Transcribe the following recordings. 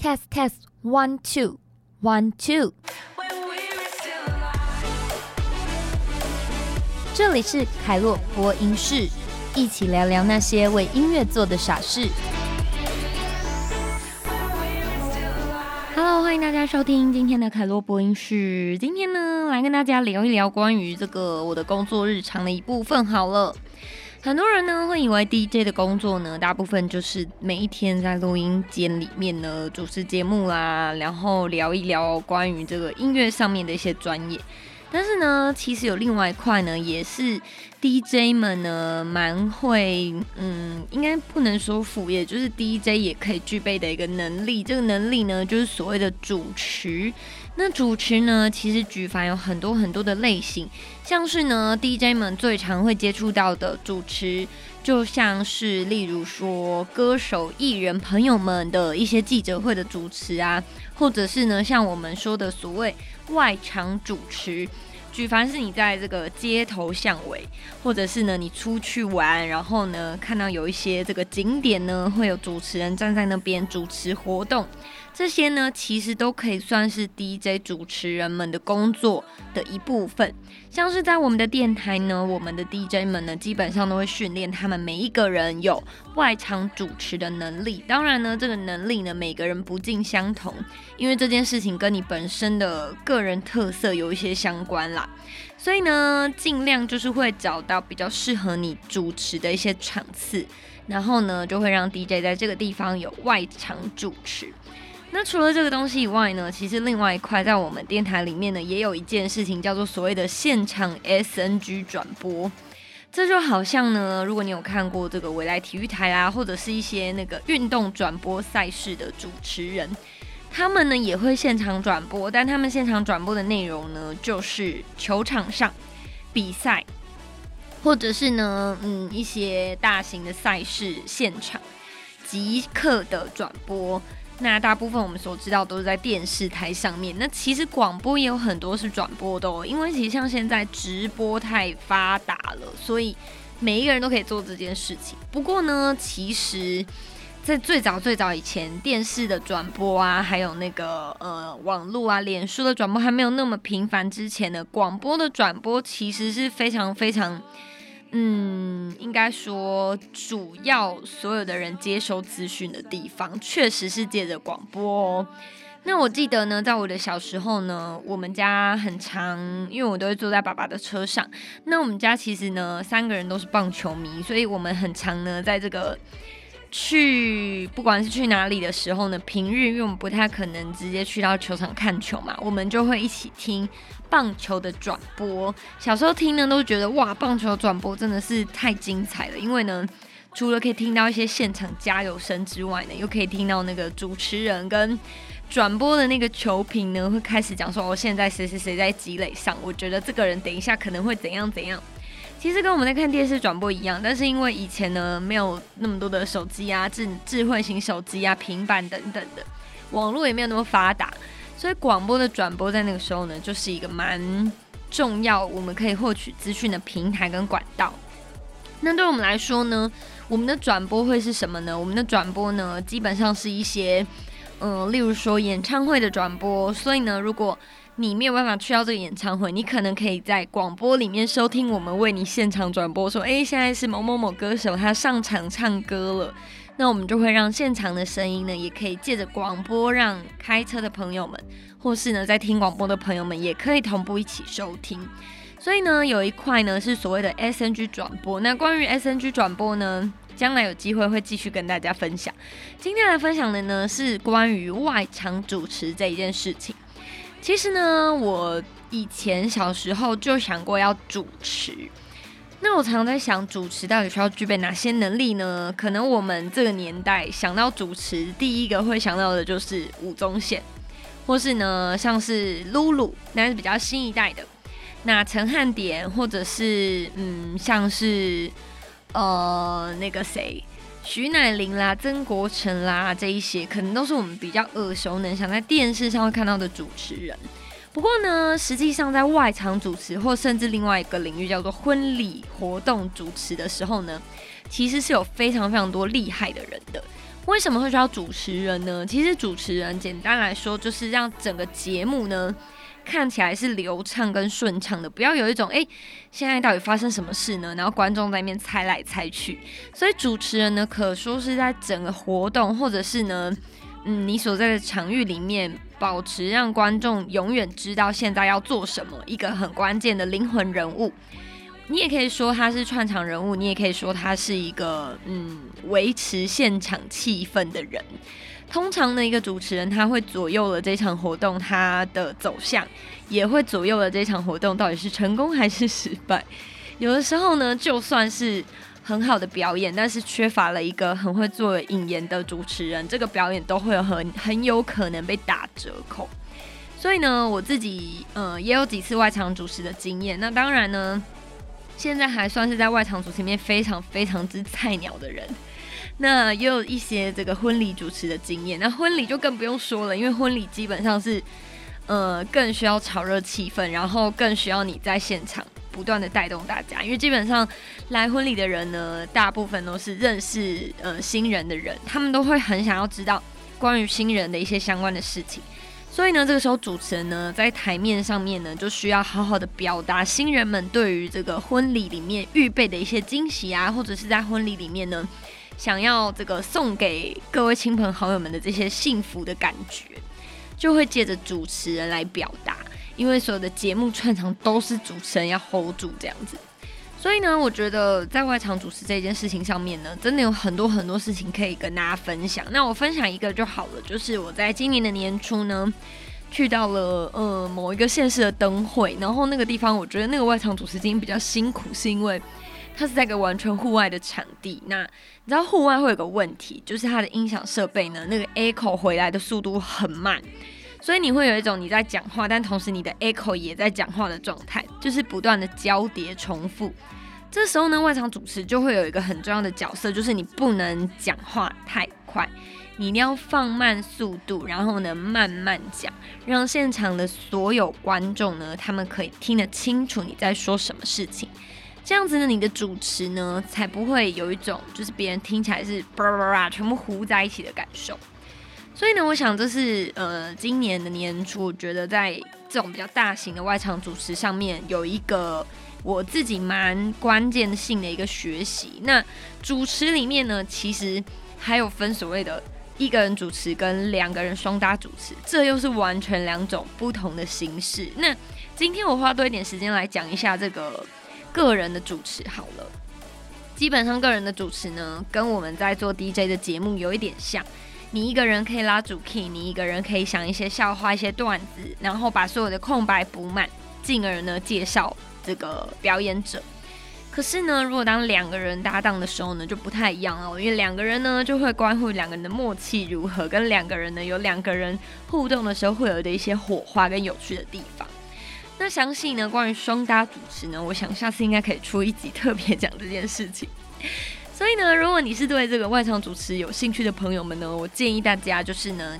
Test test one two one two。这里是凯洛播音室，一起聊聊那些为音乐做的傻事。Hello，欢迎大家收听今天的凯洛播音室。今天呢，来跟大家聊一聊关于这个我的工作日常的一部分。好了。很多人呢会以为 DJ 的工作呢，大部分就是每一天在录音间里面呢主持节目啦，然后聊一聊关于这个音乐上面的一些专业。但是呢，其实有另外一块呢，也是 DJ 们呢蛮会，嗯，应该不能说副业，就是 DJ 也可以具备的一个能力。这个能力呢，就是所谓的主持。那主持呢，其实举凡有很多很多的类型，像是呢 DJ 们最常会接触到的主持，就像是例如说歌手、艺人朋友们的一些记者会的主持啊，或者是呢像我们说的所谓。外场主持，举凡是你在这个街头巷尾，或者是呢你出去玩，然后呢看到有一些这个景点呢，会有主持人站在那边主持活动。这些呢，其实都可以算是 DJ 主持人们的工作的一部分。像是在我们的电台呢，我们的 DJ 们呢，基本上都会训练他们每一个人有外场主持的能力。当然呢，这个能力呢，每个人不尽相同，因为这件事情跟你本身的个人特色有一些相关啦。所以呢，尽量就是会找到比较适合你主持的一些场次，然后呢，就会让 DJ 在这个地方有外场主持。那除了这个东西以外呢，其实另外一块在我们电台里面呢，也有一件事情叫做所谓的现场 SNG 转播。这就好像呢，如果你有看过这个未来体育台啊，或者是一些那个运动转播赛事的主持人，他们呢也会现场转播，但他们现场转播的内容呢，就是球场上比赛，或者是呢，嗯，一些大型的赛事现场即刻的转播。那大部分我们所知道都是在电视台上面，那其实广播也有很多是转播的哦。因为其实像现在直播太发达了，所以每一个人都可以做这件事情。不过呢，其实，在最早最早以前，电视的转播啊，还有那个呃网络啊、脸书的转播还没有那么频繁之前呢，广播的转播其实是非常非常。嗯，应该说，主要所有的人接收资讯的地方，确实是借着广播哦。那我记得呢，在我的小时候呢，我们家很长，因为我都会坐在爸爸的车上。那我们家其实呢，三个人都是棒球迷，所以我们很长呢，在这个。去不管是去哪里的时候呢，平日因为我们不太可能直接去到球场看球嘛，我们就会一起听棒球的转播。小时候听呢，都觉得哇，棒球转播真的是太精彩了，因为呢，除了可以听到一些现场加油声之外呢，又可以听到那个主持人跟转播的那个球评呢，会开始讲说哦，现在谁谁谁在积累上，我觉得这个人等一下可能会怎样怎样。其实跟我们在看电视转播一样，但是因为以前呢没有那么多的手机啊、智智慧型手机啊、平板等等的，网络也没有那么发达，所以广播的转播在那个时候呢，就是一个蛮重要，我们可以获取资讯的平台跟管道。那对我们来说呢，我们的转播会是什么呢？我们的转播呢，基本上是一些，嗯，例如说演唱会的转播。所以呢，如果你没有办法去到这个演唱会，你可能可以在广播里面收听我们为你现场转播，说，哎，现在是某某某歌手他上场唱歌了，那我们就会让现场的声音呢，也可以借着广播，让开车的朋友们，或是呢在听广播的朋友们，也可以同步一起收听。所以呢，有一块呢是所谓的 SNG 转播。那关于 SNG 转播呢，将来有机会会继续跟大家分享。今天来分享的呢是关于外场主持这一件事情。其实呢，我以前小时候就想过要主持。那我常常在想，主持到底需要具备哪些能力呢？可能我们这个年代想到主持，第一个会想到的就是吴宗宪，或是呢像是露露，那是比较新一代的。那陈汉典，或者是嗯像是呃那个谁。徐乃麟啦、曾国成啦，这一些可能都是我们比较耳熟能详，在电视上会看到的主持人。不过呢，实际上在外场主持，或甚至另外一个领域叫做婚礼活动主持的时候呢，其实是有非常非常多厉害的人的。为什么会需要主持人呢？其实主持人简单来说就是让整个节目呢看起来是流畅跟顺畅的，不要有一种哎现在到底发生什么事呢？然后观众在那边猜来猜去。所以主持人呢可说是在整个活动或者是呢嗯你所在的场域里面保持让观众永远知道现在要做什么一个很关键的灵魂人物。你也可以说他是串场人物，你也可以说他是一个嗯维持现场气氛的人。通常的一个主持人，他会左右了这场活动他的走向，也会左右了这场活动到底是成功还是失败。有的时候呢，就算是很好的表演，但是缺乏了一个很会做引言的主持人，这个表演都会有很很有可能被打折扣。所以呢，我自己呃也有几次外场主持的经验。那当然呢。现在还算是在外场主持里面非常非常之菜鸟的人，那也有一些这个婚礼主持的经验。那婚礼就更不用说了，因为婚礼基本上是，呃，更需要炒热气氛，然后更需要你在现场不断的带动大家。因为基本上来婚礼的人呢，大部分都是认识呃新人的人，他们都会很想要知道关于新人的一些相关的事情。所以呢，这个时候主持人呢，在台面上面呢，就需要好好的表达新人们对于这个婚礼里面预备的一些惊喜啊，或者是在婚礼里面呢，想要这个送给各位亲朋好友们的这些幸福的感觉，就会借着主持人来表达，因为所有的节目串场都是主持人要 hold 住这样子。所以呢，我觉得在外场主持这件事情上面呢，真的有很多很多事情可以跟大家分享。那我分享一个就好了，就是我在今年的年初呢，去到了呃某一个县市的灯会，然后那个地方我觉得那个外场主持今天比较辛苦，是因为它是在一个完全户外的场地。那你知道户外会有个问题，就是它的音响设备呢，那个 echo 回来的速度很慢。所以你会有一种你在讲话，但同时你的 echo 也在讲话的状态，就是不断的交叠重复。这时候呢，外场主持就会有一个很重要的角色，就是你不能讲话太快，你一定要放慢速度，然后呢慢慢讲，让现场的所有观众呢，他们可以听得清楚你在说什么事情。这样子呢，你的主持呢，才不会有一种就是别人听起来是叭叭叭全部糊在一起的感受。所以呢，我想这是呃今年的年初，我觉得在这种比较大型的外场主持上面有一个我自己蛮关键性的一个学习。那主持里面呢，其实还有分所谓的一个人主持跟两个人双搭主持，这又是完全两种不同的形式。那今天我花多一点时间来讲一下这个个人的主持好了。基本上个人的主持呢，跟我们在做 DJ 的节目有一点像。你一个人可以拉主 key，你一个人可以想一些笑话、一些段子，然后把所有的空白补满，进而呢介绍这个表演者。可是呢，如果当两个人搭档的时候呢，就不太一样哦，因为两个人呢就会关乎两个人的默契如何，跟两个人呢有两个人互动的时候会有的一些火花跟有趣的地方。那相信呢关于双搭主持呢，我想下次应该可以出一集特别讲这件事情。所以呢，如果你是对这个外场主持有兴趣的朋友们呢，我建议大家就是呢，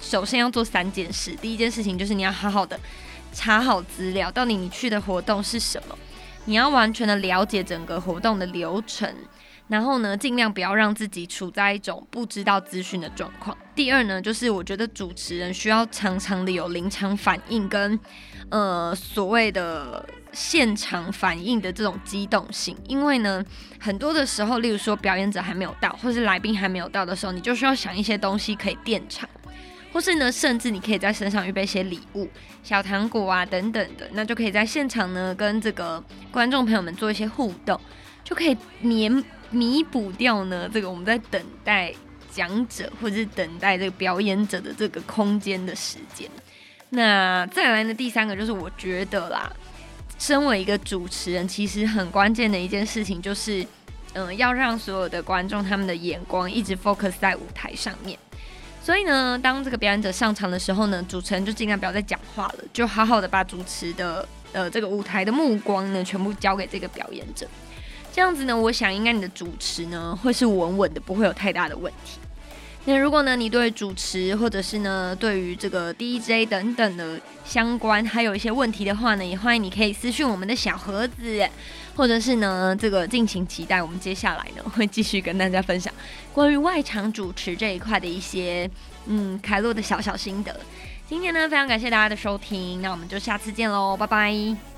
首先要做三件事。第一件事情就是你要好好的查好资料，到底你去的活动是什么，你要完全的了解整个活动的流程，然后呢，尽量不要让自己处在一种不知道资讯的状况。第二呢，就是我觉得主持人需要常常的有临场反应跟呃所谓的。现场反应的这种机动性，因为呢，很多的时候，例如说表演者还没有到，或是来宾还没有到的时候，你就需要想一些东西可以垫场，或是呢，甚至你可以在身上预备一些礼物、小糖果啊等等的，那就可以在现场呢跟这个观众朋友们做一些互动，就可以弥弥补掉呢这个我们在等待讲者或者是等待这个表演者的这个空间的时间。那再来呢，第三个就是我觉得啦。身为一个主持人，其实很关键的一件事情就是，嗯，要让所有的观众他们的眼光一直 focus 在舞台上面。所以呢，当这个表演者上场的时候呢，主持人就尽量不要再讲话了，就好好的把主持的呃这个舞台的目光呢，全部交给这个表演者。这样子呢，我想应该你的主持呢会是稳稳的，不会有太大的问题。那如果呢，你对主持或者是呢，对于这个 DJ 等等的相关，还有一些问题的话呢，也欢迎你可以私讯我们的小盒子，或者是呢，这个敬请期待，我们接下来呢会继续跟大家分享关于外场主持这一块的一些嗯凯洛的小小心得。今天呢，非常感谢大家的收听，那我们就下次见喽，拜拜。